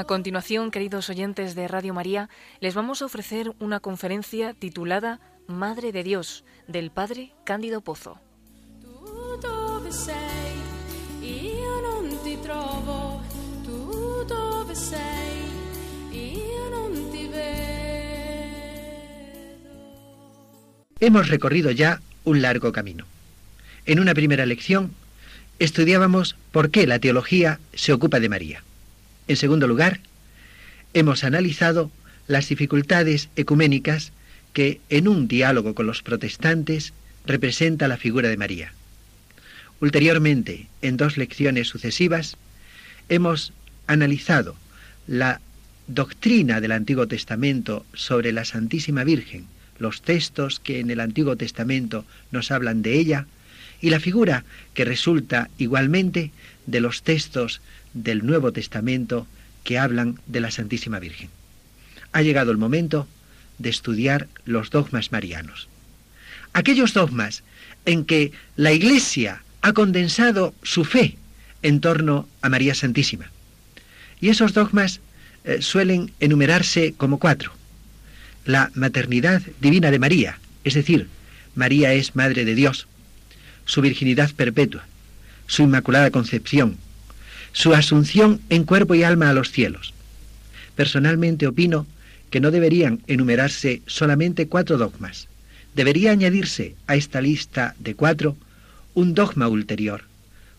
A continuación, queridos oyentes de Radio María, les vamos a ofrecer una conferencia titulada Madre de Dios, del Padre Cándido Pozo. Hemos recorrido ya un largo camino. En una primera lección estudiábamos por qué la teología se ocupa de María. En segundo lugar, hemos analizado las dificultades ecuménicas que en un diálogo con los protestantes representa la figura de María. Ulteriormente, en dos lecciones sucesivas, hemos analizado la doctrina del Antiguo Testamento sobre la Santísima Virgen, los textos que en el Antiguo Testamento nos hablan de ella, y la figura que resulta igualmente de los textos del Nuevo Testamento que hablan de la Santísima Virgen. Ha llegado el momento de estudiar los dogmas marianos. Aquellos dogmas en que la Iglesia ha condensado su fe en torno a María Santísima. Y esos dogmas eh, suelen enumerarse como cuatro. La maternidad divina de María, es decir, María es Madre de Dios, su virginidad perpetua, su inmaculada concepción, su asunción en cuerpo y alma a los cielos. Personalmente opino que no deberían enumerarse solamente cuatro dogmas. Debería añadirse a esta lista de cuatro un dogma ulterior,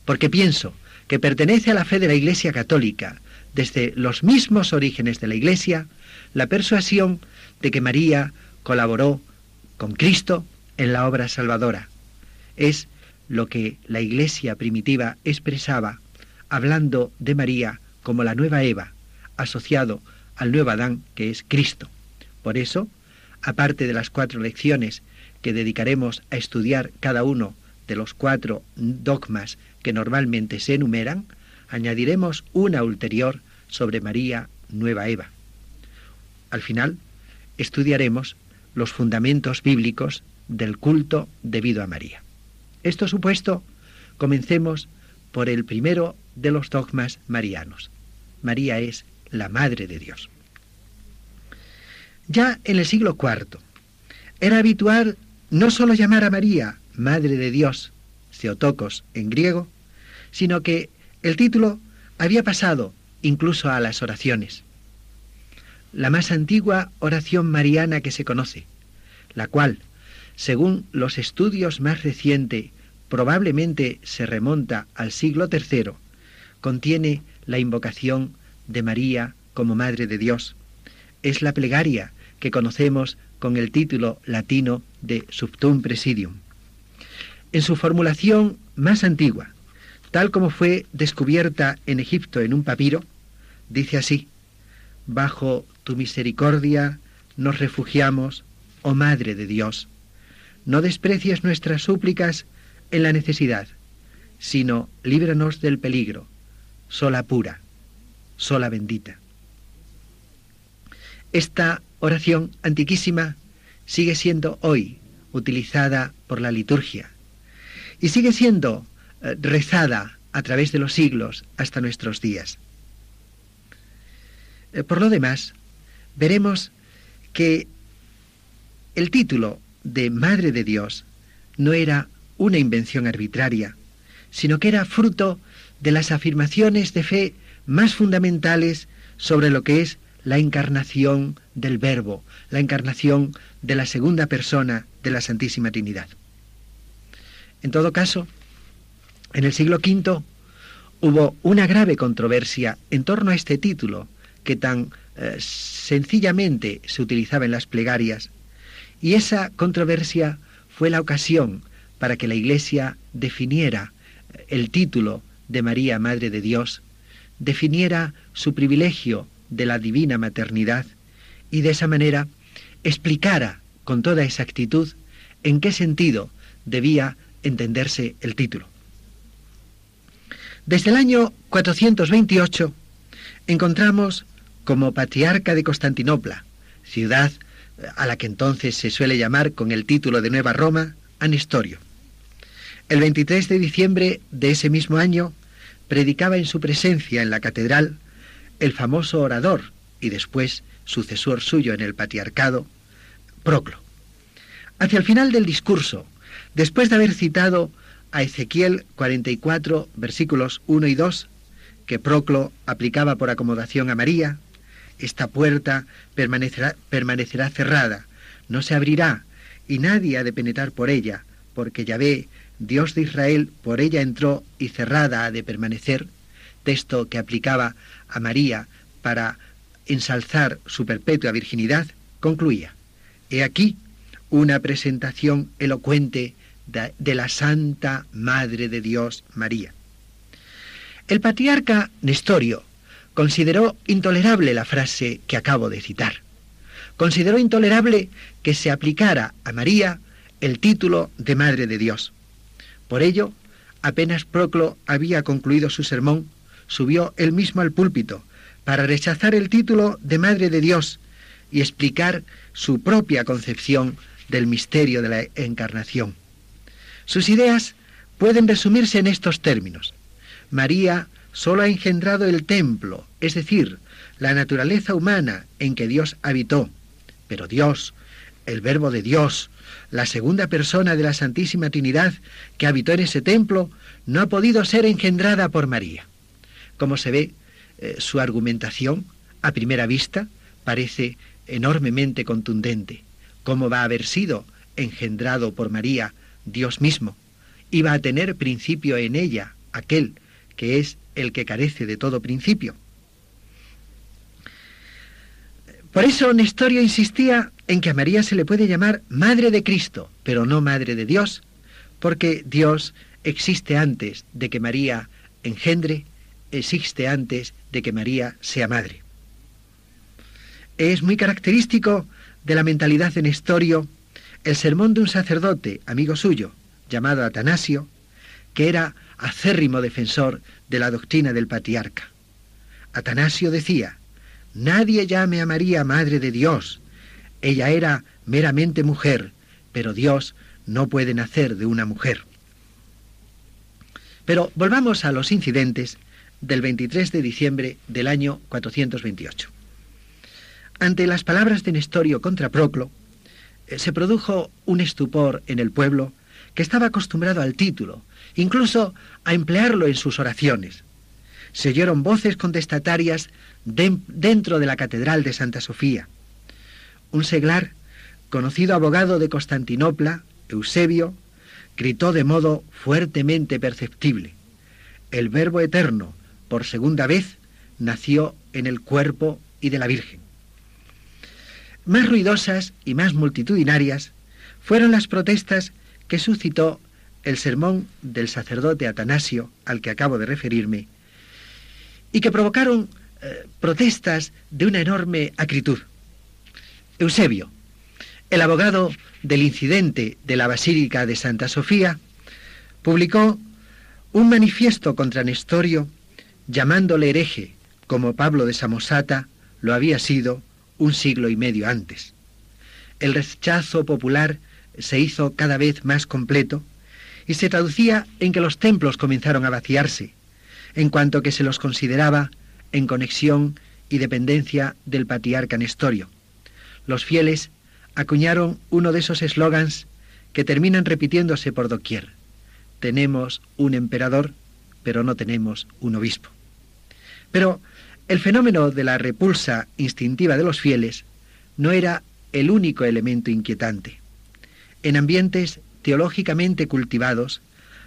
porque pienso que pertenece a la fe de la Iglesia Católica, desde los mismos orígenes de la Iglesia, la persuasión de que María colaboró con Cristo en la obra salvadora. Es lo que la Iglesia primitiva expresaba hablando de María como la nueva Eva, asociado al nuevo Adán que es Cristo. Por eso, aparte de las cuatro lecciones que dedicaremos a estudiar cada uno de los cuatro dogmas que normalmente se enumeran, añadiremos una ulterior sobre María, nueva Eva. Al final, estudiaremos los fundamentos bíblicos del culto debido a María. Esto supuesto, comencemos por el primero de los dogmas marianos. María es la Madre de Dios. Ya en el siglo IV era habitual no solo llamar a María Madre de Dios, Theotokos en griego, sino que el título había pasado incluso a las oraciones. La más antigua oración mariana que se conoce, la cual, según los estudios más recientes, probablemente se remonta al siglo III, contiene la invocación de María como Madre de Dios. Es la plegaria que conocemos con el título latino de Subtum Presidium. En su formulación más antigua, tal como fue descubierta en Egipto en un papiro, dice así, Bajo tu misericordia nos refugiamos, oh Madre de Dios. No desprecies nuestras súplicas en la necesidad, sino líbranos del peligro sola pura, sola bendita. Esta oración antiquísima sigue siendo hoy utilizada por la liturgia y sigue siendo eh, rezada a través de los siglos hasta nuestros días. Eh, por lo demás, veremos que el título de Madre de Dios no era una invención arbitraria, sino que era fruto de las afirmaciones de fe más fundamentales sobre lo que es la encarnación del Verbo, la encarnación de la segunda persona de la Santísima Trinidad. En todo caso, en el siglo V hubo una grave controversia en torno a este título que tan eh, sencillamente se utilizaba en las plegarias, y esa controversia fue la ocasión para que la Iglesia definiera el título de María, Madre de Dios, definiera su privilegio de la divina maternidad y de esa manera explicara con toda exactitud en qué sentido debía entenderse el título. Desde el año 428 encontramos como patriarca de Constantinopla, ciudad a la que entonces se suele llamar con el título de Nueva Roma, a Nestorio. El 23 de diciembre de ese mismo año predicaba en su presencia en la catedral el famoso orador y después sucesor suyo en el patriarcado, Proclo. Hacia el final del discurso, después de haber citado a Ezequiel 44, versículos 1 y 2, que Proclo aplicaba por acomodación a María, esta puerta permanecerá, permanecerá cerrada, no se abrirá, y nadie ha de penetrar por ella, porque Yahvé, Dios de Israel, por ella entró y cerrada ha de permanecer, texto que aplicaba a María para ensalzar su perpetua virginidad, concluía, He aquí una presentación elocuente de, de la Santa Madre de Dios María. El patriarca Nestorio consideró intolerable la frase que acabo de citar. Consideró intolerable que se aplicara a María el título de Madre de Dios. Por ello, apenas Proclo había concluido su sermón, subió él mismo al púlpito para rechazar el título de Madre de Dios y explicar su propia concepción del misterio de la encarnación. Sus ideas pueden resumirse en estos términos. María solo ha engendrado el templo, es decir, la naturaleza humana en que Dios habitó, pero Dios, el Verbo de Dios, la segunda persona de la Santísima Trinidad que habitó en ese templo, no ha podido ser engendrada por María. Como se ve, eh, su argumentación, a primera vista, parece enormemente contundente. ¿Cómo va a haber sido engendrado por María Dios mismo? Iba a tener principio en ella, aquel que es el que carece de todo principio. Por eso Nestorio insistía en que a María se le puede llamar Madre de Cristo, pero no Madre de Dios, porque Dios existe antes de que María engendre, existe antes de que María sea madre. Es muy característico de la mentalidad de Nestorio el sermón de un sacerdote, amigo suyo, llamado Atanasio, que era acérrimo defensor de la doctrina del patriarca. Atanasio decía, Nadie llame a María Madre de Dios. Ella era meramente mujer, pero Dios no puede nacer de una mujer. Pero volvamos a los incidentes del 23 de diciembre del año 428. Ante las palabras de Nestorio contra Proclo, eh, se produjo un estupor en el pueblo que estaba acostumbrado al título, incluso a emplearlo en sus oraciones. Se oyeron voces contestatarias dentro de la Catedral de Santa Sofía. Un seglar, conocido abogado de Constantinopla, Eusebio, gritó de modo fuertemente perceptible, El Verbo Eterno, por segunda vez, nació en el cuerpo y de la Virgen. Más ruidosas y más multitudinarias fueron las protestas que suscitó el sermón del sacerdote Atanasio, al que acabo de referirme, y que provocaron eh, protestas de una enorme acritud. Eusebio, el abogado del incidente de la Basílica de Santa Sofía, publicó un manifiesto contra Nestorio llamándole hereje, como Pablo de Samosata lo había sido un siglo y medio antes. El rechazo popular se hizo cada vez más completo y se traducía en que los templos comenzaron a vaciarse, en cuanto que se los consideraba en conexión y dependencia del patriarca Nestorio. Los fieles acuñaron uno de esos eslogans que terminan repitiéndose por doquier. Tenemos un emperador, pero no tenemos un obispo. Pero el fenómeno de la repulsa instintiva de los fieles no era el único elemento inquietante. En ambientes teológicamente cultivados,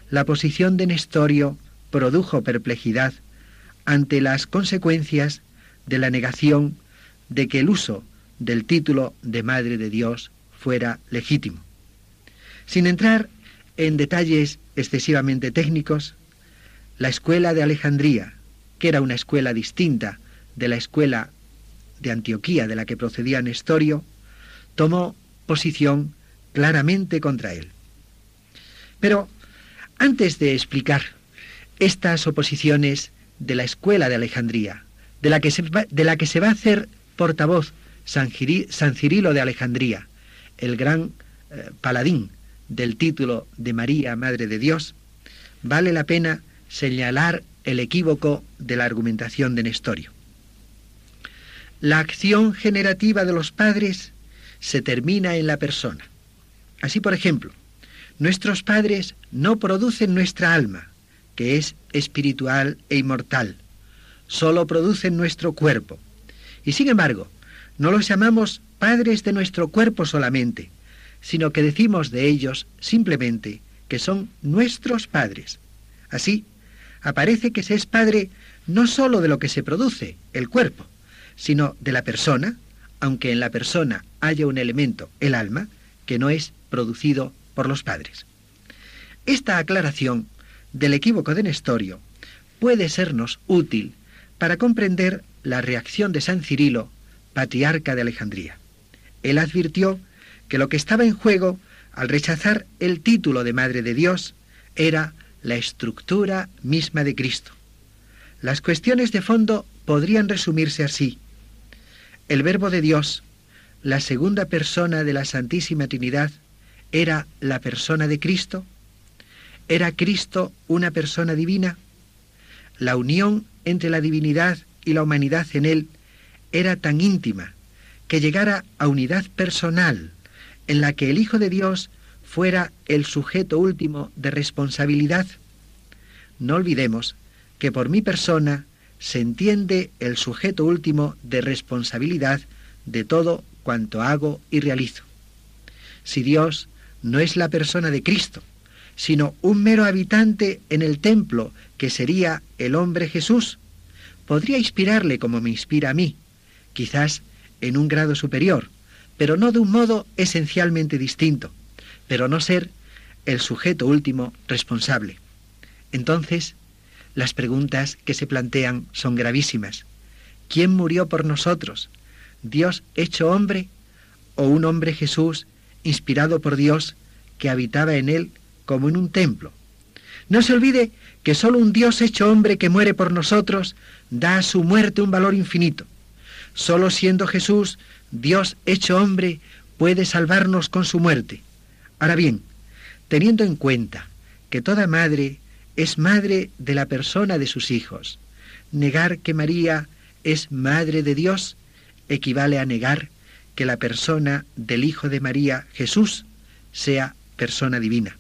la posición de Nestorio produjo perplejidad ante las consecuencias de la negación de que el uso del título de Madre de Dios fuera legítimo. Sin entrar en detalles excesivamente técnicos, la escuela de Alejandría, que era una escuela distinta de la escuela de Antioquía de la que procedía Nestorio, tomó posición claramente contra él. Pero antes de explicar estas oposiciones de la escuela de Alejandría, de la que se va, de la que se va a hacer portavoz San, Cirilo de Alejandría, el gran eh, paladín del título de María, Madre de Dios, vale la pena señalar el equívoco de la argumentación de Nestorio. la acción generativa de los padres se termina en la persona. Así, por ejemplo, nuestros padres no producen nuestra alma, que es espiritual e inmortal, solo producen nuestro cuerpo. Y sin embargo, no los llamamos padres de nuestro cuerpo solamente, sino que decimos de ellos simplemente que son nuestros padres. Así, aparece que se es padre no sólo de lo que se produce, el cuerpo, sino de la persona, aunque en la persona haya un elemento, el alma, que no es producido por los padres. Esta aclaración del equívoco de Nestorio puede sernos útil para comprender la reacción de San Cirilo, patriarca de Alejandría. Él advirtió que lo que estaba en juego al rechazar el título de Madre de Dios era la estructura misma de Cristo. Las cuestiones de fondo podrían resumirse así. El Verbo de Dios, la segunda persona de la Santísima Trinidad, era la persona de Cristo. ¿Era Cristo una persona divina? La unión entre la divinidad y la humanidad en él era tan íntima que llegara a unidad personal en la que el Hijo de Dios fuera el sujeto último de responsabilidad. No olvidemos que por mi persona se entiende el sujeto último de responsabilidad de todo cuanto hago y realizo. Si Dios no es la persona de Cristo, sino un mero habitante en el templo que sería el hombre Jesús, podría inspirarle como me inspira a mí, quizás en un grado superior, pero no de un modo esencialmente distinto pero no ser el sujeto último responsable. Entonces, las preguntas que se plantean son gravísimas. ¿Quién murió por nosotros? ¿Dios hecho hombre o un hombre Jesús inspirado por Dios que habitaba en él como en un templo? No se olvide que solo un Dios hecho hombre que muere por nosotros da a su muerte un valor infinito. Solo siendo Jesús Dios hecho hombre puede salvarnos con su muerte. Ahora bien, teniendo en cuenta que toda madre es madre de la persona de sus hijos, negar que María es madre de Dios equivale a negar que la persona del Hijo de María, Jesús, sea persona divina.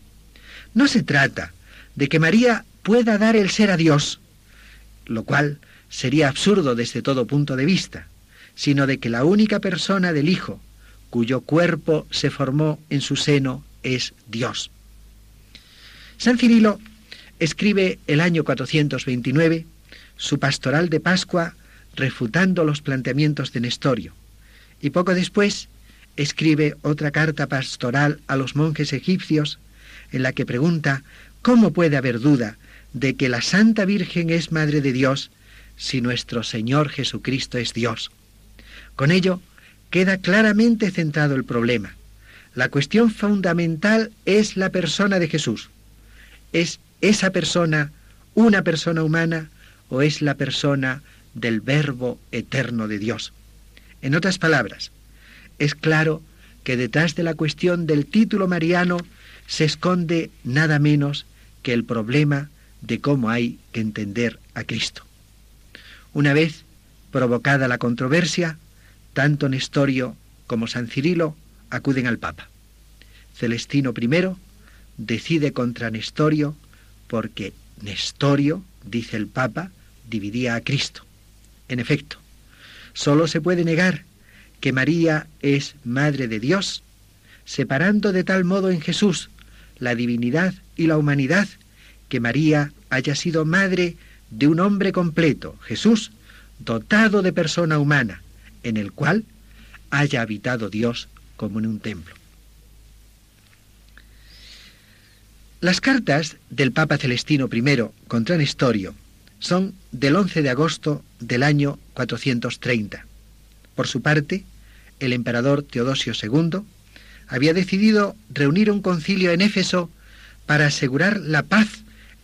No se trata de que María pueda dar el ser a Dios, lo cual sería absurdo desde todo punto de vista, sino de que la única persona del Hijo, cuyo cuerpo se formó en su seno, es Dios. San Cirilo escribe el año 429 su pastoral de Pascua refutando los planteamientos de Nestorio y poco después escribe otra carta pastoral a los monjes egipcios en la que pregunta cómo puede haber duda de que la Santa Virgen es Madre de Dios si nuestro Señor Jesucristo es Dios. Con ello queda claramente centrado el problema. La cuestión fundamental es la persona de Jesús. ¿Es esa persona una persona humana o es la persona del Verbo eterno de Dios? En otras palabras, es claro que detrás de la cuestión del título mariano se esconde nada menos que el problema de cómo hay que entender a Cristo. Una vez provocada la controversia, tanto Nestorio como San Cirilo acuden al Papa. Celestino I decide contra Nestorio porque Nestorio, dice el Papa, dividía a Cristo. En efecto, solo se puede negar que María es Madre de Dios, separando de tal modo en Jesús la divinidad y la humanidad, que María haya sido madre de un hombre completo, Jesús, dotado de persona humana, en el cual haya habitado Dios como en un templo. Las cartas del Papa Celestino I contra Nestorio son del 11 de agosto del año 430. Por su parte, el emperador Teodosio II había decidido reunir un concilio en Éfeso para asegurar la paz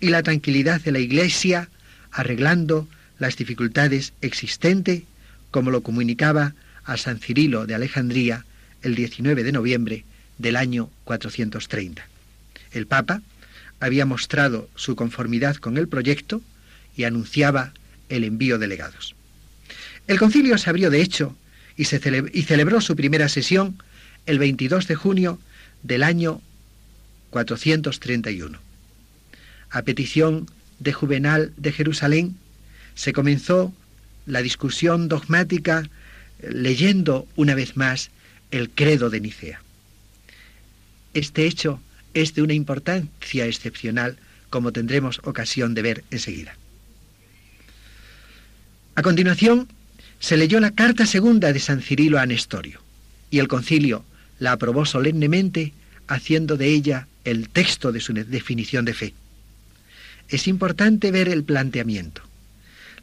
y la tranquilidad de la Iglesia, arreglando las dificultades existentes, como lo comunicaba a San Cirilo de Alejandría el 19 de noviembre del año 430. El Papa había mostrado su conformidad con el proyecto y anunciaba el envío de legados. El concilio se abrió de hecho y, se celebró su primera sesión el 22 de junio del año 431. A petición de Juvenal de Jerusalén, se comenzó la discusión dogmática leyendo una vez más el credo de Nicea. Este hecho es de una importancia excepcional, como tendremos ocasión de ver enseguida. A continuación, se leyó la carta segunda de San Cirilo a Nestorio, y el concilio la aprobó solemnemente, haciendo de ella el texto de su definición de fe. Es importante ver el planteamiento.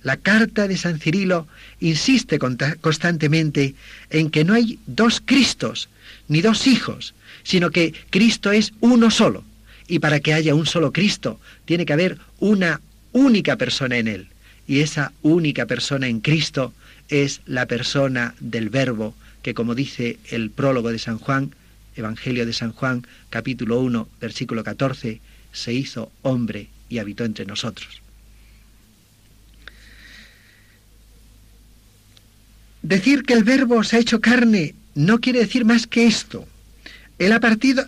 La carta de San Cirilo insiste constantemente en que no hay dos Cristos, ni dos hijos, sino que Cristo es uno solo. Y para que haya un solo Cristo, tiene que haber una única persona en él. Y esa única persona en Cristo es la persona del Verbo, que como dice el prólogo de San Juan, Evangelio de San Juan, capítulo 1, versículo 14, se hizo hombre y habitó entre nosotros. Decir que el verbo se ha hecho carne no quiere decir más que esto. Él ha,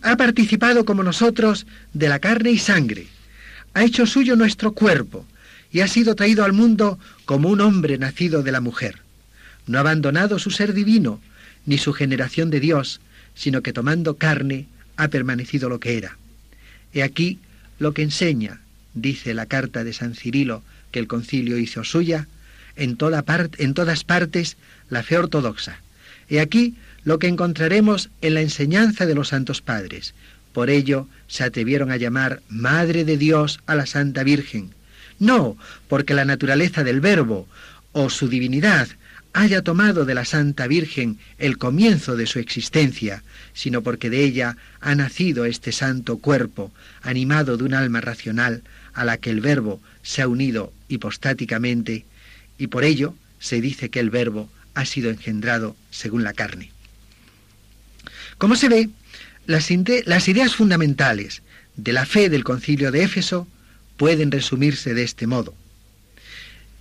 ha participado como nosotros de la carne y sangre, ha hecho suyo nuestro cuerpo y ha sido traído al mundo como un hombre nacido de la mujer. No ha abandonado su ser divino ni su generación de Dios, sino que tomando carne ha permanecido lo que era. He aquí lo que enseña, dice la carta de San Cirilo que el concilio hizo suya, en, toda en todas partes la fe ortodoxa. He aquí lo que encontraremos en la enseñanza de los santos padres. Por ello se atrevieron a llamar Madre de Dios a la Santa Virgen. No porque la naturaleza del Verbo o su divinidad haya tomado de la Santa Virgen el comienzo de su existencia, sino porque de ella ha nacido este santo cuerpo, animado de un alma racional a la que el Verbo se ha unido hipostáticamente, y por ello se dice que el Verbo ha sido engendrado según la carne. Como se ve, las, ideas fundamentales de la fe del concilio de Éfeso pueden resumirse de este modo.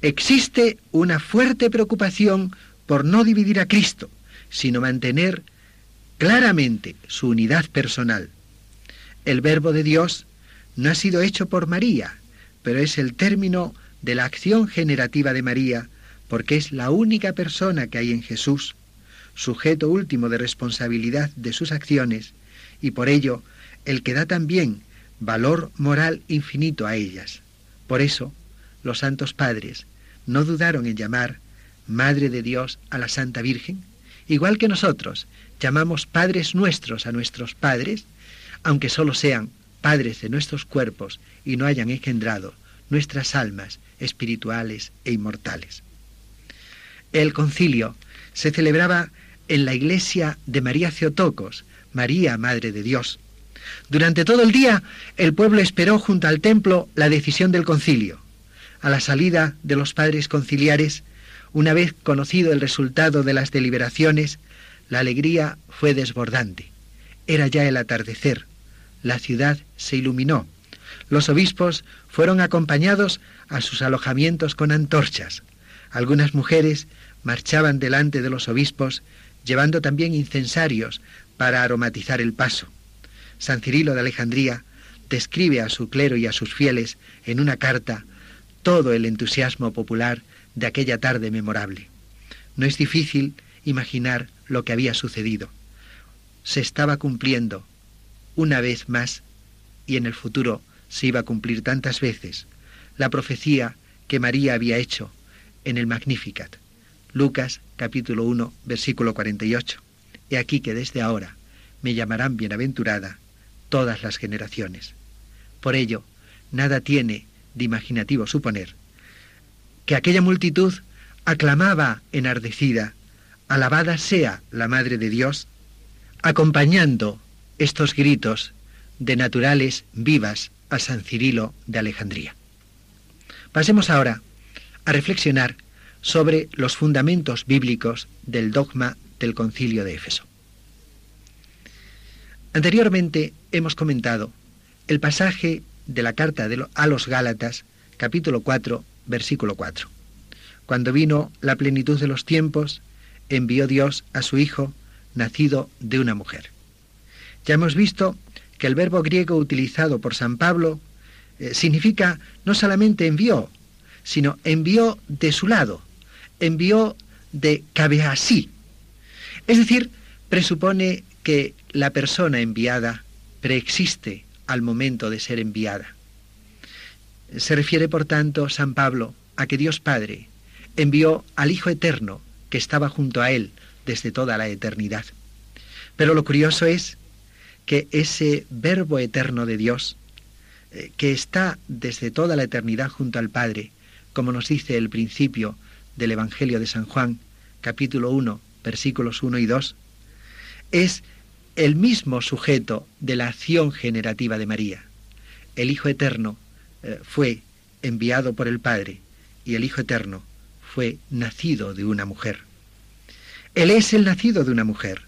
Existe una fuerte preocupación por no dividir a Cristo, sino mantener claramente su unidad personal. El verbo de Dios no ha sido hecho por María, pero es el término de la acción generativa de María, porque es la única persona que hay en Jesús, sujeto último de responsabilidad de sus acciones, y por ello el que da también valor moral infinito a ellas. Por eso, los santos padres no dudaron en llamar Madre de Dios a la Santa Virgen, igual que nosotros llamamos padres nuestros a nuestros padres, aunque solo sean padres de nuestros cuerpos y no hayan engendrado nuestras almas espirituales e inmortales. El concilio se celebraba en la iglesia de María Ceotocos, María, Madre de Dios. Durante todo el día el pueblo esperó junto al templo la decisión del concilio. A la salida de los padres conciliares, una vez conocido el resultado de las deliberaciones, la alegría fue desbordante. Era ya el atardecer. La ciudad se iluminó. Los obispos fueron acompañados a sus alojamientos con antorchas. Algunas mujeres marchaban delante de los obispos llevando también incensarios para aromatizar el paso. San Cirilo de Alejandría describe a su clero y a sus fieles en una carta todo el entusiasmo popular de aquella tarde memorable. No es difícil imaginar lo que había sucedido. Se estaba cumpliendo una vez más y en el futuro se iba a cumplir tantas veces la profecía que María había hecho en el Magnificat. Lucas capítulo 1 versículo 48. He aquí que desde ahora me llamarán bienaventurada todas las generaciones. Por ello, nada tiene de imaginativo suponer que aquella multitud aclamaba enardecida, alabada sea la Madre de Dios, acompañando estos gritos de naturales vivas a San Cirilo de Alejandría. Pasemos ahora a reflexionar sobre los fundamentos bíblicos del dogma del concilio de Éfeso. Anteriormente hemos comentado el pasaje de la carta a los Gálatas, capítulo 4, versículo 4. Cuando vino la plenitud de los tiempos, envió Dios a su Hijo, nacido de una mujer. Ya hemos visto que el verbo griego utilizado por San Pablo eh, significa no solamente envió, sino envió de su lado, envió de así. Es decir, presupone que la persona enviada preexiste al momento de ser enviada. Se refiere, por tanto, San Pablo a que Dios Padre envió al Hijo Eterno que estaba junto a él desde toda la eternidad. Pero lo curioso es que ese verbo eterno de Dios, eh, que está desde toda la eternidad junto al Padre, como nos dice el principio del Evangelio de San Juan, capítulo 1, versículos 1 y 2, es el mismo sujeto de la acción generativa de María. El Hijo Eterno eh, fue enviado por el Padre y el Hijo Eterno fue nacido de una mujer. Él es el nacido de una mujer.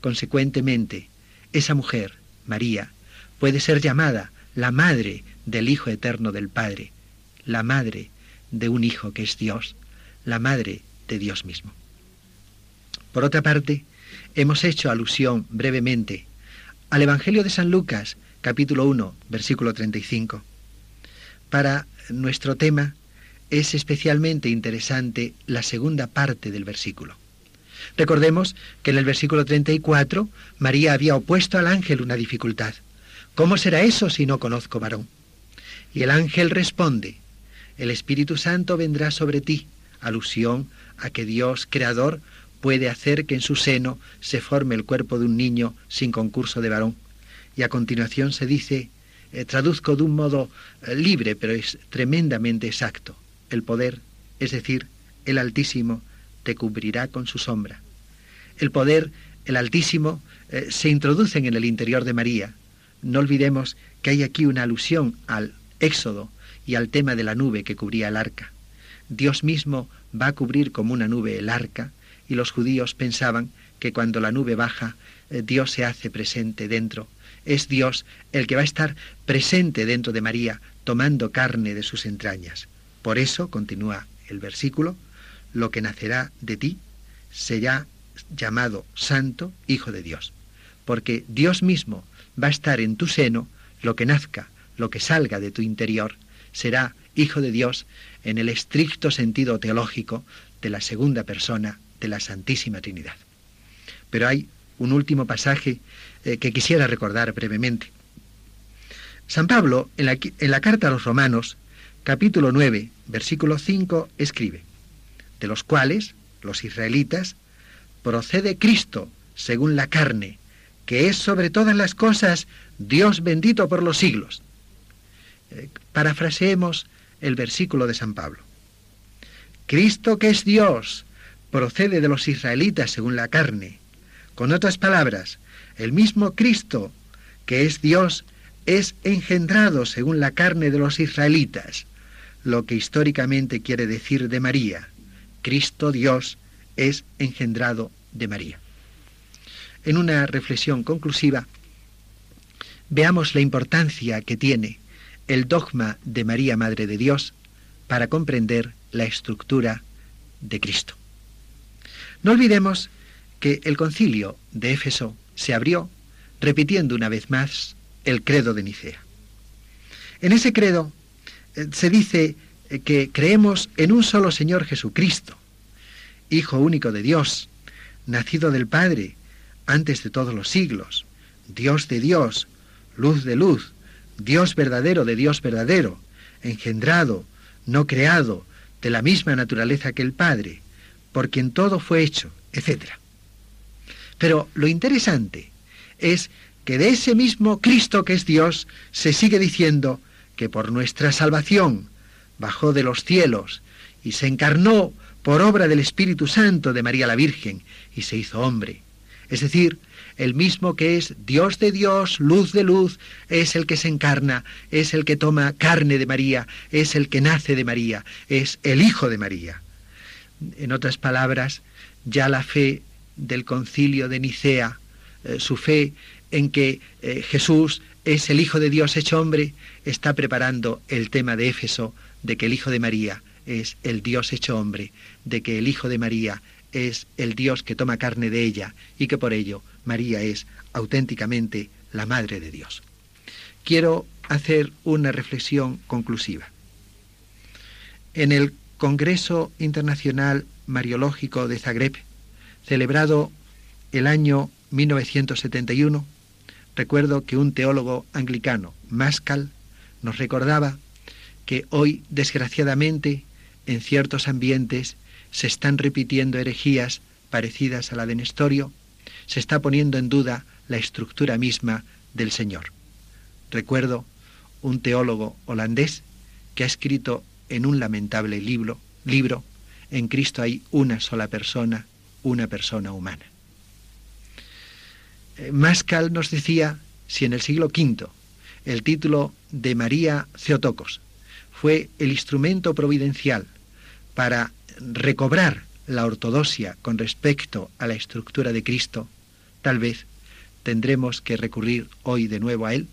Consecuentemente, esa mujer, María, puede ser llamada la madre del Hijo Eterno del Padre, la madre de un Hijo que es Dios, la madre de Dios mismo. Por otra parte, hemos hecho alusión brevemente al Evangelio de San Lucas, capítulo 1, versículo 35. Para nuestro tema es especialmente interesante la segunda parte del versículo. Recordemos que en el versículo 34 María había opuesto al ángel una dificultad. ¿Cómo será eso si no conozco varón? Y el ángel responde, el Espíritu Santo vendrá sobre ti, alusión a que Dios, Creador, puede hacer que en su seno se forme el cuerpo de un niño sin concurso de varón. Y a continuación se dice, eh, traduzco de un modo eh, libre, pero es tremendamente exacto, el poder, es decir, el Altísimo, cubrirá con su sombra. El poder, el Altísimo, eh, se introduce en el interior de María. No olvidemos que hay aquí una alusión al Éxodo y al tema de la nube que cubría el arca. Dios mismo va a cubrir como una nube el arca, y los judíos pensaban que cuando la nube baja, eh, Dios se hace presente dentro. Es Dios el que va a estar presente dentro de María, tomando carne de sus entrañas. Por eso, continúa el versículo, lo que nacerá de ti será llamado Santo Hijo de Dios, porque Dios mismo va a estar en tu seno, lo que nazca, lo que salga de tu interior, será Hijo de Dios en el estricto sentido teológico de la segunda persona de la Santísima Trinidad. Pero hay un último pasaje eh, que quisiera recordar brevemente. San Pablo, en la, en la carta a los Romanos, capítulo 9, versículo 5, escribe, de los cuales, los israelitas, procede Cristo, según la carne, que es sobre todas las cosas Dios bendito por los siglos. Eh, parafraseemos el versículo de San Pablo. Cristo que es Dios, procede de los israelitas según la carne. Con otras palabras, el mismo Cristo, que es Dios, es engendrado según la carne de los israelitas, lo que históricamente quiere decir de María. Cristo Dios es engendrado de María. En una reflexión conclusiva, veamos la importancia que tiene el dogma de María, Madre de Dios, para comprender la estructura de Cristo. No olvidemos que el concilio de Éfeso se abrió repitiendo una vez más el credo de Nicea. En ese credo eh, se dice que creemos en un solo Señor Jesucristo, Hijo único de Dios, nacido del Padre antes de todos los siglos, Dios de Dios, luz de luz, Dios verdadero de Dios verdadero, engendrado, no creado, de la misma naturaleza que el Padre, por quien todo fue hecho, etc. Pero lo interesante es que de ese mismo Cristo que es Dios se sigue diciendo que por nuestra salvación bajó de los cielos y se encarnó por obra del Espíritu Santo de María la Virgen y se hizo hombre. Es decir, el mismo que es Dios de Dios, luz de luz, es el que se encarna, es el que toma carne de María, es el que nace de María, es el Hijo de María. En otras palabras, ya la fe del concilio de Nicea, eh, su fe en que eh, Jesús es el Hijo de Dios hecho hombre, está preparando el tema de Éfeso de que el Hijo de María es el Dios hecho hombre, de que el Hijo de María es el Dios que toma carne de ella y que por ello María es auténticamente la Madre de Dios. Quiero hacer una reflexión conclusiva. En el Congreso Internacional Mariológico de Zagreb, celebrado el año 1971, recuerdo que un teólogo anglicano, Mascal, nos recordaba que hoy, desgraciadamente, en ciertos ambientes se están repitiendo herejías parecidas a la de Nestorio, se está poniendo en duda la estructura misma del Señor. Recuerdo un teólogo holandés que ha escrito en un lamentable libro, libro En Cristo hay una sola persona, una persona humana. Eh, Mascal nos decía si en el siglo V el título de María Theotokos fue el instrumento providencial para recobrar la ortodoxia con respecto a la estructura de Cristo, tal vez tendremos que recurrir hoy de nuevo a él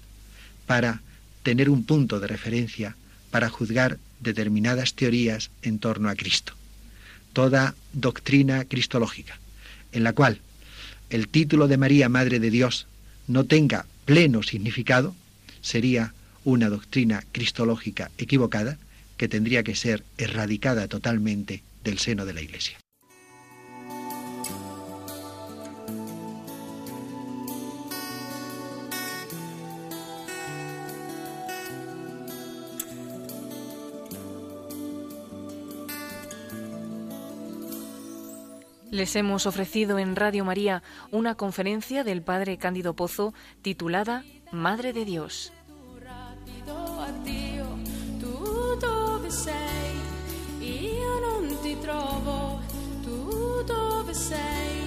para tener un punto de referencia para juzgar determinadas teorías en torno a Cristo. Toda doctrina cristológica, en la cual el título de María, Madre de Dios, no tenga pleno significado, sería una doctrina cristológica equivocada que tendría que ser erradicada totalmente del seno de la Iglesia. Les hemos ofrecido en Radio María una conferencia del Padre Cándido Pozo titulada Madre de Dios. ritrovo, tu dove sei?